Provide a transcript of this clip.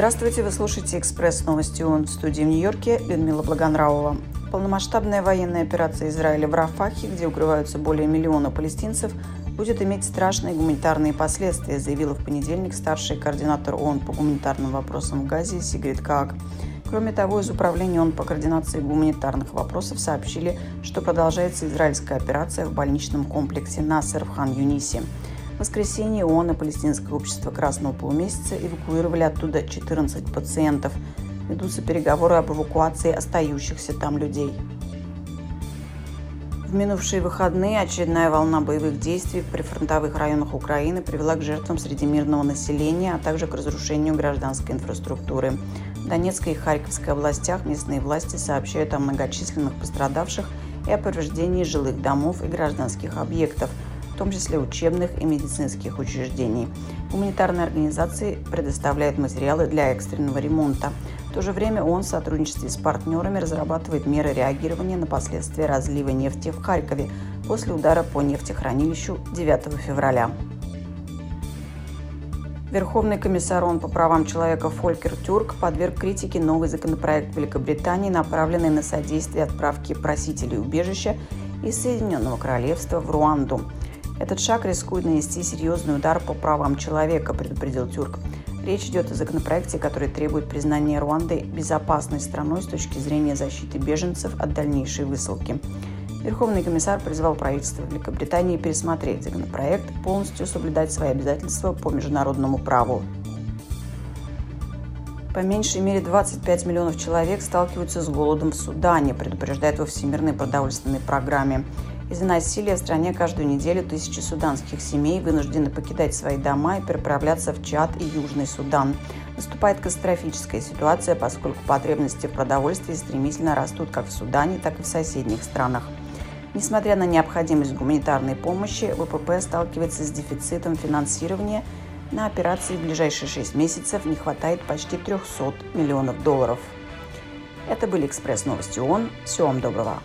Здравствуйте, вы слушаете «Экспресс новости ООН» в студии в Нью-Йорке Людмила Благонравова. Полномасштабная военная операция Израиля в Рафахе, где укрываются более миллиона палестинцев, будет иметь страшные гуманитарные последствия, заявила в понедельник старший координатор ООН по гуманитарным вопросам в Газе Сигрид Каак. Кроме того, из Управления ООН по координации гуманитарных вопросов сообщили, что продолжается израильская операция в больничном комплексе Насер в Хан-Юнисе. В воскресенье ООН и Палестинское общество Красного полумесяца эвакуировали оттуда 14 пациентов. Ведутся переговоры об эвакуации остающихся там людей. В минувшие выходные очередная волна боевых действий в прифронтовых районах Украины привела к жертвам среди мирного населения, а также к разрушению гражданской инфраструктуры. В Донецкой и Харьковской областях местные власти сообщают о многочисленных пострадавших и о повреждении жилых домов и гражданских объектов, том числе учебных и медицинских учреждений. Гуманитарные организации предоставляют материалы для экстренного ремонта. В то же время ООН в сотрудничестве с партнерами разрабатывает меры реагирования на последствия разлива нефти в Харькове после удара по нефтехранилищу 9 февраля. Верховный комиссар ООН по правам человека Фолькер Тюрк подверг критике новый законопроект Великобритании, направленный на содействие отправки просителей убежища из Соединенного Королевства в Руанду. Этот шаг рискует нанести серьезный удар по правам человека, предупредил Тюрк. Речь идет о законопроекте, который требует признания Руанды безопасной страной с точки зрения защиты беженцев от дальнейшей высылки. Верховный комиссар призвал правительство Великобритании пересмотреть законопроект, полностью соблюдать свои обязательства по международному праву. По меньшей мере 25 миллионов человек сталкиваются с голодом в Судане, предупреждает во Всемирной продовольственной программе. Из-за насилия в стране каждую неделю тысячи суданских семей вынуждены покидать свои дома и переправляться в Чад и Южный Судан. Наступает катастрофическая ситуация, поскольку потребности в продовольствии стремительно растут как в Судане, так и в соседних странах. Несмотря на необходимость гуманитарной помощи, ВПП сталкивается с дефицитом финансирования. На операции в ближайшие 6 месяцев не хватает почти 300 миллионов долларов. Это были «Экспресс новости ООН». Всего вам доброго.